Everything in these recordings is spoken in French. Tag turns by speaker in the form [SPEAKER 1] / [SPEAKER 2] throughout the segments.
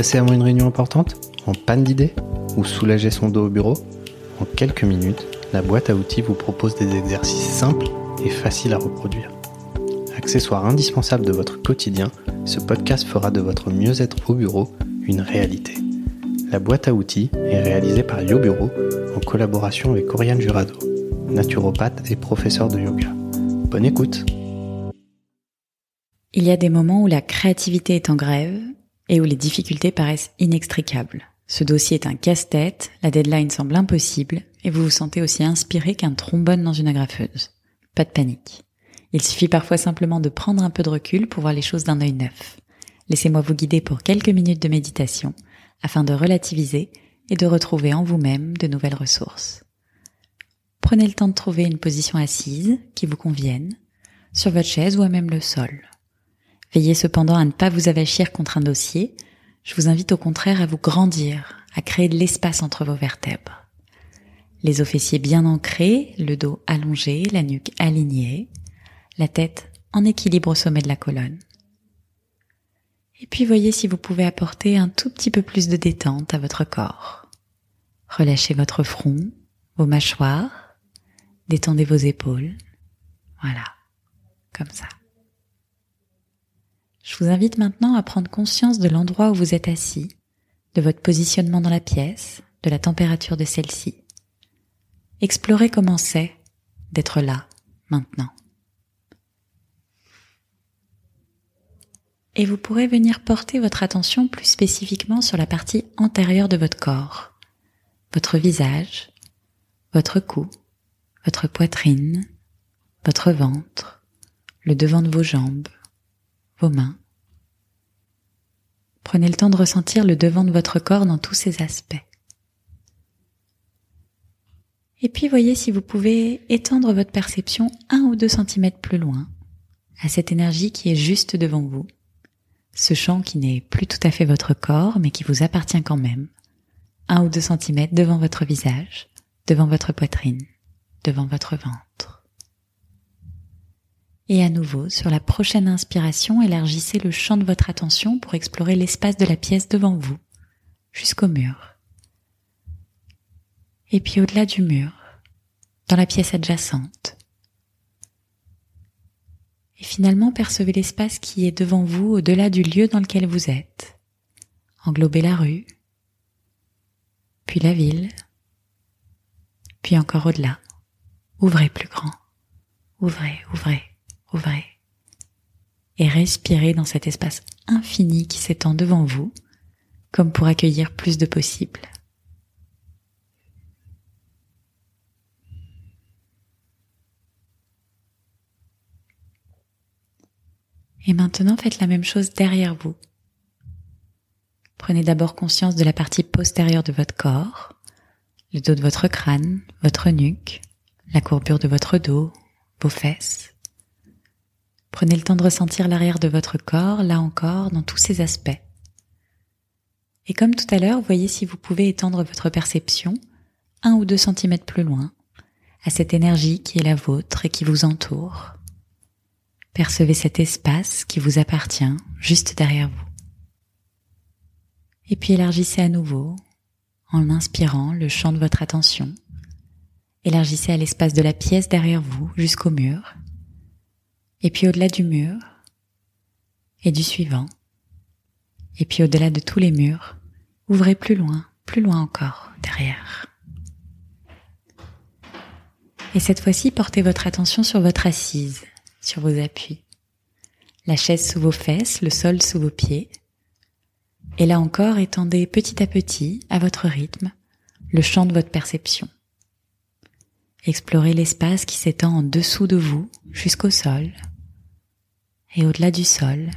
[SPEAKER 1] Stressé avant une réunion importante En panne d'idées Ou soulager son dos au bureau En quelques minutes, la boîte à outils vous propose des exercices simples et faciles à reproduire. Accessoire indispensable de votre quotidien, ce podcast fera de votre mieux-être au bureau une réalité. La boîte à outils est réalisée par YoBureau en collaboration avec Oriane Jurado, naturopathe et professeur de yoga. Bonne écoute
[SPEAKER 2] Il y a des moments où la créativité est en grève et où les difficultés paraissent inextricables. Ce dossier est un casse-tête, la deadline semble impossible et vous vous sentez aussi inspiré qu'un trombone dans une agrafeuse. Pas de panique. Il suffit parfois simplement de prendre un peu de recul pour voir les choses d'un œil neuf. Laissez-moi vous guider pour quelques minutes de méditation afin de relativiser et de retrouver en vous-même de nouvelles ressources. Prenez le temps de trouver une position assise qui vous convienne, sur votre chaise ou à même le sol. Veillez cependant à ne pas vous avachir contre un dossier. Je vous invite au contraire à vous grandir, à créer de l'espace entre vos vertèbres. Les os fessiers bien ancrés, le dos allongé, la nuque alignée, la tête en équilibre au sommet de la colonne. Et puis voyez si vous pouvez apporter un tout petit peu plus de détente à votre corps. Relâchez votre front, vos mâchoires, détendez vos épaules. Voilà, comme ça. Vous invite maintenant à prendre conscience de l'endroit où vous êtes assis, de votre positionnement dans la pièce, de la température de celle-ci. Explorez comment c'est d'être là, maintenant. et vous pourrez venir porter votre attention plus spécifiquement sur la partie antérieure de votre corps, votre visage, votre cou, votre poitrine, votre ventre, le devant de vos jambes, vos mains. Prenez le temps de ressentir le devant de votre corps dans tous ses aspects. Et puis voyez si vous pouvez étendre votre perception un ou deux centimètres plus loin, à cette énergie qui est juste devant vous ce champ qui n'est plus tout à fait votre corps, mais qui vous appartient quand même, un ou deux centimètres devant votre visage, devant votre poitrine, devant votre ventre. Et à nouveau, sur la prochaine inspiration, élargissez le champ de votre attention pour explorer l'espace de la pièce devant vous, jusqu'au mur. Et puis au-delà du mur, dans la pièce adjacente, et finalement percevez l'espace qui est devant vous au-delà du lieu dans lequel vous êtes. Englobez la rue, puis la ville, puis encore au-delà. Ouvrez plus grand. Ouvrez, ouvrez, ouvrez. Et respirez dans cet espace infini qui s'étend devant vous, comme pour accueillir plus de possibles. Et maintenant, faites la même chose derrière vous. Prenez d'abord conscience de la partie postérieure de votre corps, le dos de votre crâne, votre nuque, la courbure de votre dos, vos fesses. Prenez le temps de ressentir l'arrière de votre corps, là encore, dans tous ses aspects. Et comme tout à l'heure, voyez si vous pouvez étendre votre perception un ou deux centimètres plus loin, à cette énergie qui est la vôtre et qui vous entoure. Percevez cet espace qui vous appartient juste derrière vous. Et puis élargissez à nouveau en inspirant le champ de votre attention. Élargissez à l'espace de la pièce derrière vous jusqu'au mur. Et puis au-delà du mur et du suivant. Et puis au-delà de tous les murs, ouvrez plus loin, plus loin encore derrière. Et cette fois-ci, portez votre attention sur votre assise sur vos appuis. La chaise sous vos fesses, le sol sous vos pieds. Et là encore, étendez petit à petit, à votre rythme, le champ de votre perception. Explorez l'espace qui s'étend en dessous de vous jusqu'au sol et au-delà du sol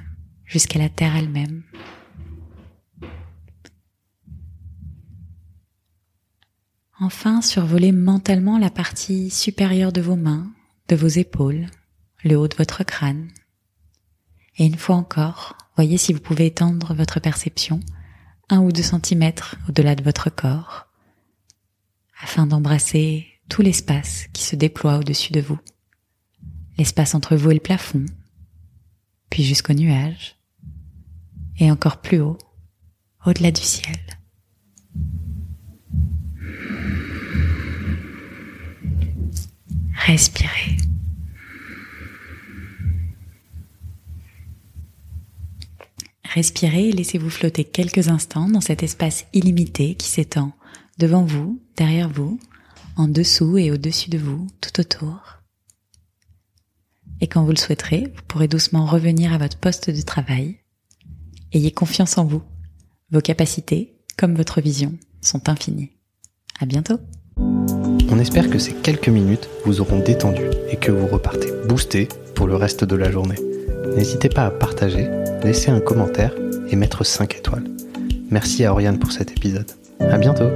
[SPEAKER 2] jusqu'à la terre elle-même. Enfin, survolez mentalement la partie supérieure de vos mains, de vos épaules, le haut de votre crâne. Et une fois encore, voyez si vous pouvez étendre votre perception un ou deux centimètres au-delà de votre corps, afin d'embrasser tout l'espace qui se déploie au-dessus de vous. L'espace entre vous et le plafond, puis jusqu'au nuage, et encore plus haut, au-delà du ciel. Respirez. Respirez et laissez-vous flotter quelques instants dans cet espace illimité qui s'étend devant vous, derrière vous, en dessous et au-dessus de vous, tout autour. Et quand vous le souhaiterez, vous pourrez doucement revenir à votre poste de travail. Ayez confiance en vous. Vos capacités, comme votre vision, sont infinies. À bientôt!
[SPEAKER 1] On espère que ces quelques minutes vous auront détendu et que vous repartez boosté pour le reste de la journée. N'hésitez pas à partager, laisser un commentaire et mettre 5 étoiles. Merci à Oriane pour cet épisode. À bientôt!